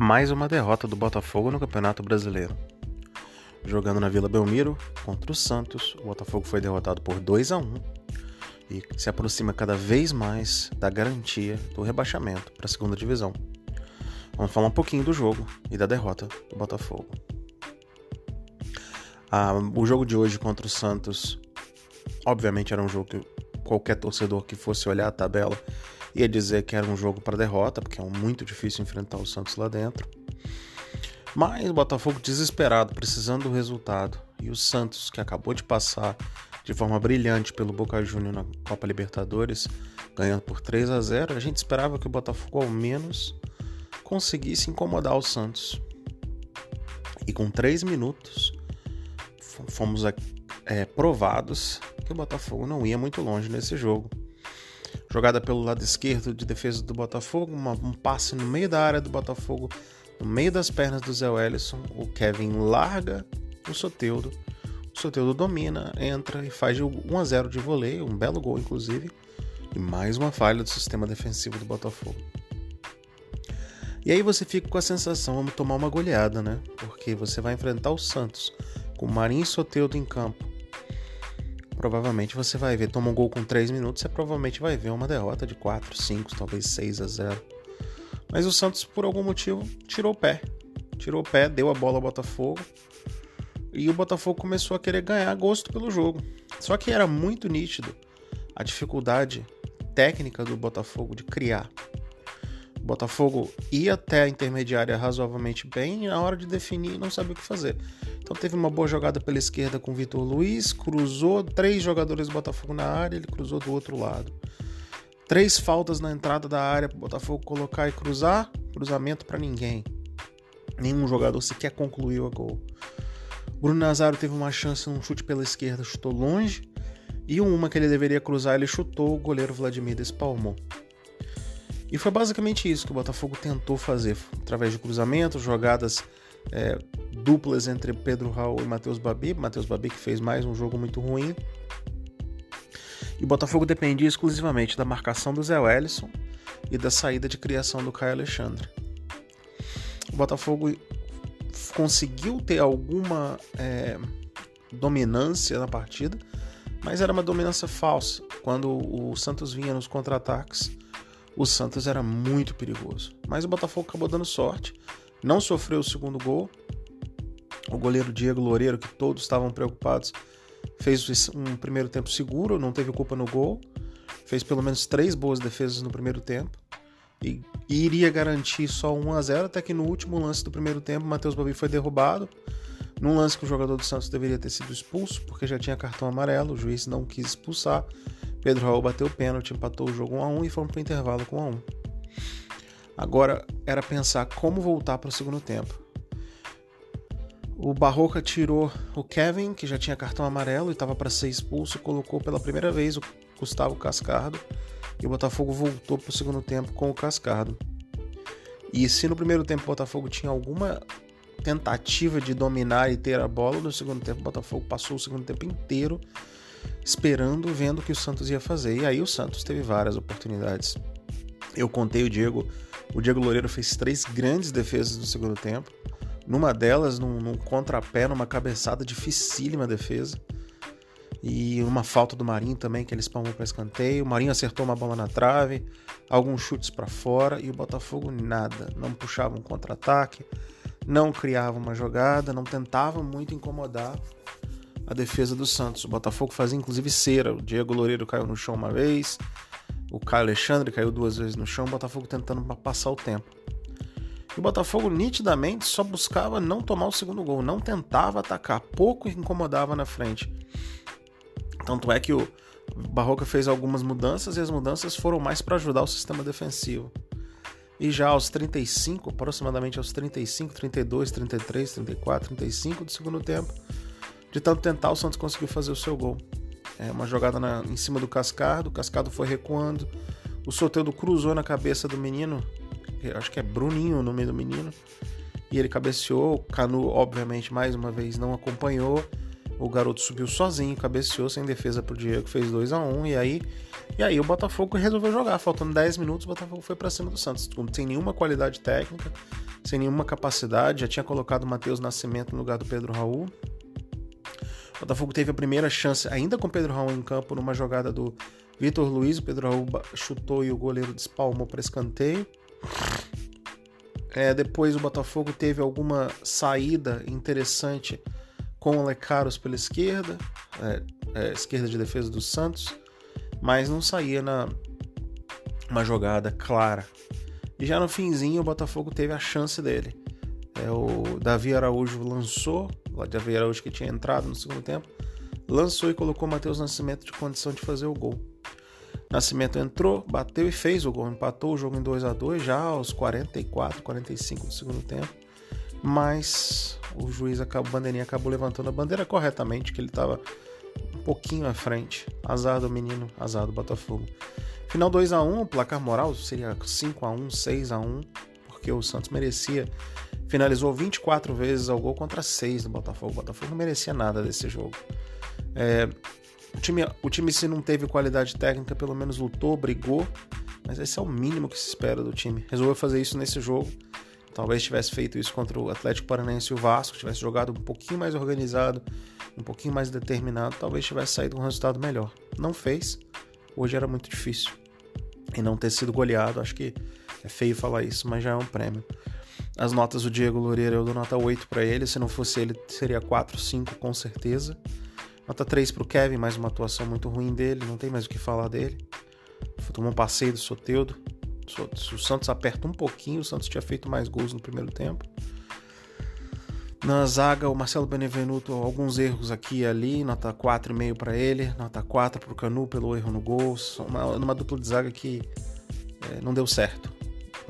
mais uma derrota do Botafogo no Campeonato Brasileiro. Jogando na Vila Belmiro contra o Santos, o Botafogo foi derrotado por 2 a 1 e se aproxima cada vez mais da garantia do rebaixamento para a segunda divisão. Vamos falar um pouquinho do jogo e da derrota do Botafogo. Ah, o jogo de hoje contra o Santos, obviamente, era um jogo que qualquer torcedor que fosse olhar a tabela ia dizer que era um jogo para derrota, porque é muito difícil enfrentar o Santos lá dentro. Mas o Botafogo desesperado, precisando do resultado, e o Santos, que acabou de passar de forma brilhante pelo Boca Juniors na Copa Libertadores, ganhando por 3 a 0, a gente esperava que o Botafogo ao menos conseguisse incomodar o Santos. E com 3 minutos fomos é, provados que o Botafogo não ia muito longe nesse jogo. Jogada pelo lado esquerdo de defesa do Botafogo, uma, um passe no meio da área do Botafogo, no meio das pernas do Zé Wellison. O Kevin larga o Soteudo. O Soteudo domina, entra e faz 1 a 0 de voleio, um belo gol inclusive. E mais uma falha do sistema defensivo do Botafogo. E aí você fica com a sensação, vamos tomar uma goleada, né? Porque você vai enfrentar o Santos com o Marinho e Soteudo em campo provavelmente você vai ver, toma um gol com 3 minutos, você provavelmente vai ver uma derrota de 4, 5, talvez 6 a 0. Mas o Santos, por algum motivo, tirou o pé. Tirou o pé, deu a bola ao Botafogo. E o Botafogo começou a querer ganhar gosto pelo jogo. Só que era muito nítido a dificuldade técnica do Botafogo de criar. O Botafogo ia até a intermediária razoavelmente bem e na hora de definir não sabia o que fazer. Então teve uma boa jogada pela esquerda com o Vitor Luiz, cruzou três jogadores do Botafogo na área, ele cruzou do outro lado. Três faltas na entrada da área para o Botafogo colocar e cruzar, cruzamento para ninguém. Nenhum jogador sequer concluiu a gol. Bruno Nazário teve uma chance num chute pela esquerda, chutou longe. E uma que ele deveria cruzar, ele chutou, o goleiro Vladimir despalmou. E foi basicamente isso que o Botafogo tentou fazer, através de cruzamentos, jogadas é, duplas entre Pedro Raul e Matheus Babi. Matheus Babi que fez mais um jogo muito ruim. E o Botafogo dependia exclusivamente da marcação do Zé Wellison e da saída de criação do Caio Alexandre. O Botafogo conseguiu ter alguma é, dominância na partida, mas era uma dominância falsa. Quando o Santos vinha nos contra-ataques, o Santos era muito perigoso. Mas o Botafogo acabou dando sorte, não sofreu o segundo gol o goleiro Diego Loureiro, que todos estavam preocupados, fez um primeiro tempo seguro, não teve culpa no gol, fez pelo menos três boas defesas no primeiro tempo e, iria garantir só 1 a 0 até que no último lance do primeiro tempo, Matheus Babi foi derrubado. Num lance que o jogador do Santos deveria ter sido expulso, porque já tinha cartão amarelo, o juiz não quis expulsar. Pedro Raul bateu o pênalti, empatou o jogo 1 a 1 e fomos para o intervalo com 1 a 1. Agora era pensar como voltar para o segundo tempo. O Barroca tirou o Kevin, que já tinha cartão amarelo e estava para ser expulso, e colocou pela primeira vez o Gustavo Cascardo. E o Botafogo voltou para o segundo tempo com o Cascardo. E se no primeiro tempo o Botafogo tinha alguma tentativa de dominar e ter a bola, no segundo tempo o Botafogo passou o segundo tempo inteiro esperando, vendo o que o Santos ia fazer. E aí o Santos teve várias oportunidades. Eu contei o Diego, o Diego Loureiro fez três grandes defesas no segundo tempo. Numa delas, num, num contrapé, numa cabeçada dificílima defesa. E uma falta do Marinho também, que ele espalmou para escanteio. O Marinho acertou uma bola na trave, alguns chutes para fora e o Botafogo nada. Não puxava um contra-ataque, não criava uma jogada, não tentava muito incomodar a defesa do Santos. O Botafogo fazia inclusive cera. O Diego Loureiro caiu no chão uma vez, o Caio Alexandre caiu duas vezes no chão. O Botafogo tentando passar o tempo. E o Botafogo nitidamente só buscava não tomar o segundo gol, não tentava atacar, pouco incomodava na frente. Tanto é que o Barroca fez algumas mudanças e as mudanças foram mais para ajudar o sistema defensivo. E já aos 35, aproximadamente aos 35, 32, 33, 34, 35 do segundo tempo, de tanto tentar, o Santos conseguiu fazer o seu gol. É uma jogada na, em cima do Cascardo, o Cascardo foi recuando, o Soteldo cruzou na cabeça do menino, acho que é Bruninho o nome do menino, e ele cabeceou. O Canu, obviamente, mais uma vez não acompanhou. O garoto subiu sozinho, cabeceou sem defesa pro Diego, fez 2 a 1 e aí e aí o Botafogo resolveu jogar. Faltando 10 minutos, o Botafogo foi para cima do Santos, sem nenhuma qualidade técnica, sem nenhuma capacidade. Já tinha colocado o Matheus Nascimento no lugar do Pedro Raul. O Botafogo teve a primeira chance, ainda com Pedro Raul em campo, numa jogada do Vitor Luiz. O Pedro Raul chutou e o goleiro despalmou para escanteio. É, depois o Botafogo teve alguma saída interessante com o Lecaros pela esquerda, é, é, esquerda de defesa do Santos, mas não saía na uma jogada clara. E já no finzinho o Botafogo teve a chance dele. É, o Davi Araújo lançou, o Davi Araújo que tinha entrado no segundo tempo, lançou e colocou o Matheus Nascimento de condição de fazer o gol. Nascimento entrou, bateu e fez o gol, empatou o jogo em 2 a 2 já aos 44, 45 do segundo tempo. Mas o juiz acabou, o bandeirinha acabou levantando a bandeira corretamente, que ele estava um pouquinho à frente. Azar do menino, azar do Botafogo. Final 2 a 1, placar moral seria 5 a 1, 6 a 1, porque o Santos merecia. Finalizou 24 vezes ao gol contra 6 do Botafogo. O Botafogo não merecia nada desse jogo. É, o time, o time, se não teve qualidade técnica, pelo menos lutou, brigou. Mas esse é o mínimo que se espera do time. Resolveu fazer isso nesse jogo. Talvez tivesse feito isso contra o Atlético Paranaense e o Vasco, tivesse jogado um pouquinho mais organizado, um pouquinho mais determinado, talvez tivesse saído um resultado melhor. Não fez. Hoje era muito difícil. E não ter sido goleado, acho que é feio falar isso, mas já é um prêmio. As notas do Diego Loureiro eu dou nota 8 para ele, se não fosse ele seria 4, 5 com certeza. Nota 3 para o Kevin, mais uma atuação muito ruim dele, não tem mais o que falar dele. Tomou um passeio do Soteudo. O Santos aperta um pouquinho, o Santos tinha feito mais gols no primeiro tempo. Na zaga, o Marcelo Benevenuto, alguns erros aqui e ali, nota 4,5 para ele, nota 4 para o Canu pelo erro no gol. Uma, numa dupla de zaga que é, não deu certo.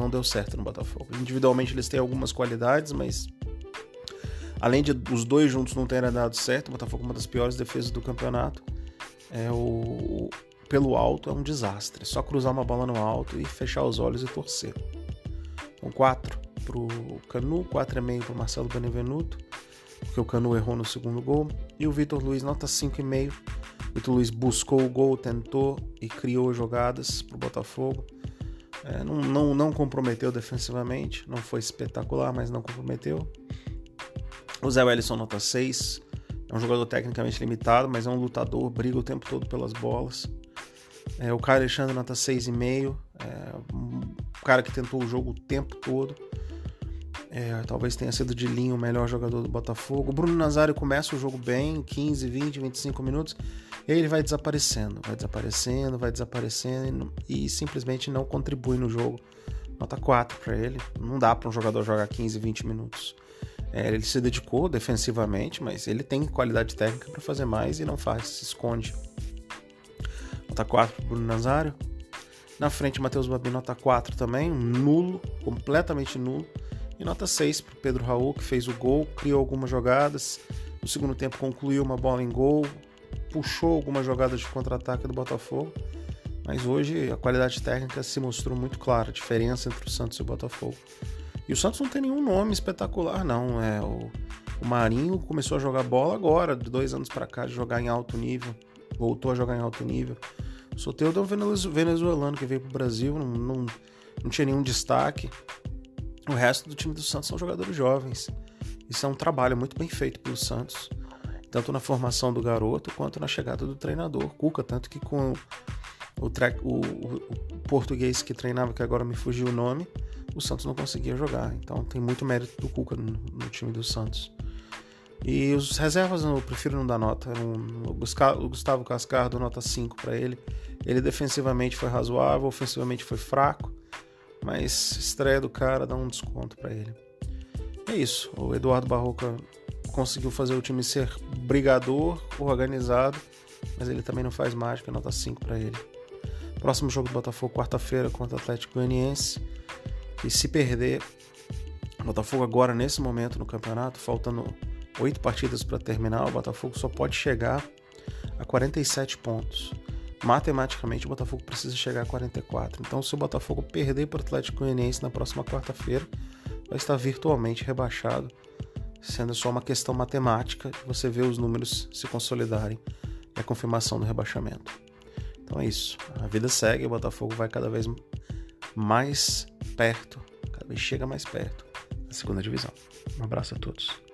Não deu certo no Botafogo. Individualmente eles têm algumas qualidades, mas Além de os dois juntos não terem dado certo, o Botafogo é uma das piores defesas do campeonato. É o pelo alto é um desastre. Só cruzar uma bola no alto e fechar os olhos e torcer. Então 4 pro Canu, 4,5 pro Marcelo Benevenuto, porque o Canu errou no segundo gol. E o Vitor Luiz, nota 5,5. Vitor Luiz buscou o gol, tentou e criou jogadas pro Botafogo. É, não, não, não comprometeu defensivamente, não foi espetacular, mas não comprometeu. O Zé Wellison nota 6. É um jogador tecnicamente limitado, mas é um lutador, briga o tempo todo pelas bolas. É, o Caio Alexandre nota 6,5. É um cara que tentou o jogo o tempo todo. É, talvez tenha sido de linha o melhor jogador do Botafogo. O Bruno Nazário começa o jogo bem, 15, 20, 25 minutos, e ele vai desaparecendo, vai desaparecendo, vai desaparecendo e, e simplesmente não contribui no jogo. Nota 4 para ele. Não dá para um jogador jogar 15, 20 minutos. É, ele se dedicou defensivamente, mas ele tem qualidade técnica para fazer mais e não faz, se esconde. Nota 4 para Bruno Nazário. Na frente, Matheus Babi, nota 4 também, nulo, completamente nulo. E nota 6 para Pedro Raul, que fez o gol, criou algumas jogadas. No segundo tempo, concluiu uma bola em gol, puxou algumas jogadas de contra-ataque do Botafogo. Mas hoje a qualidade técnica se mostrou muito clara, a diferença entre o Santos e o Botafogo. E o Santos não tem nenhum nome espetacular, não. É o, o Marinho começou a jogar bola agora, de dois anos para cá, de jogar em alto nível. Voltou a jogar em alto nível. O Soteldo é um venezuelano que veio pro Brasil, não, não, não tinha nenhum destaque. O resto do time do Santos são jogadores jovens. Isso é um trabalho muito bem feito pelo Santos, tanto na formação do garoto quanto na chegada do treinador. Cuca, tanto que com o, o, o português que treinava, que agora me fugiu o nome, o Santos não conseguia jogar. Então tem muito mérito do Cuca no, no time do Santos. E os reservas eu prefiro não dar nota. Um, o Gustavo Cascardo, nota 5 para ele. Ele defensivamente foi razoável, ofensivamente foi fraco, mas estreia do cara dá um desconto para ele. É isso. O Eduardo Barroca conseguiu fazer o time ser brigador, organizado, mas ele também não faz mágica, nota 5 para ele. Próximo jogo do Botafogo, quarta-feira, contra o Atlético Goianiense que se perder o Botafogo agora nesse momento no campeonato, faltando oito partidas para terminar, o Botafogo só pode chegar a 47 pontos. Matematicamente, o Botafogo precisa chegar a 44. Então, se o Botafogo perder para o Atlético Goianiense na próxima quarta-feira, vai estar virtualmente rebaixado sendo só uma questão matemática, você vê os números se consolidarem e a confirmação do rebaixamento. Então é isso. A vida segue, o Botafogo vai cada vez mais perto, cada vez chega mais perto da segunda divisão. Um abraço a todos.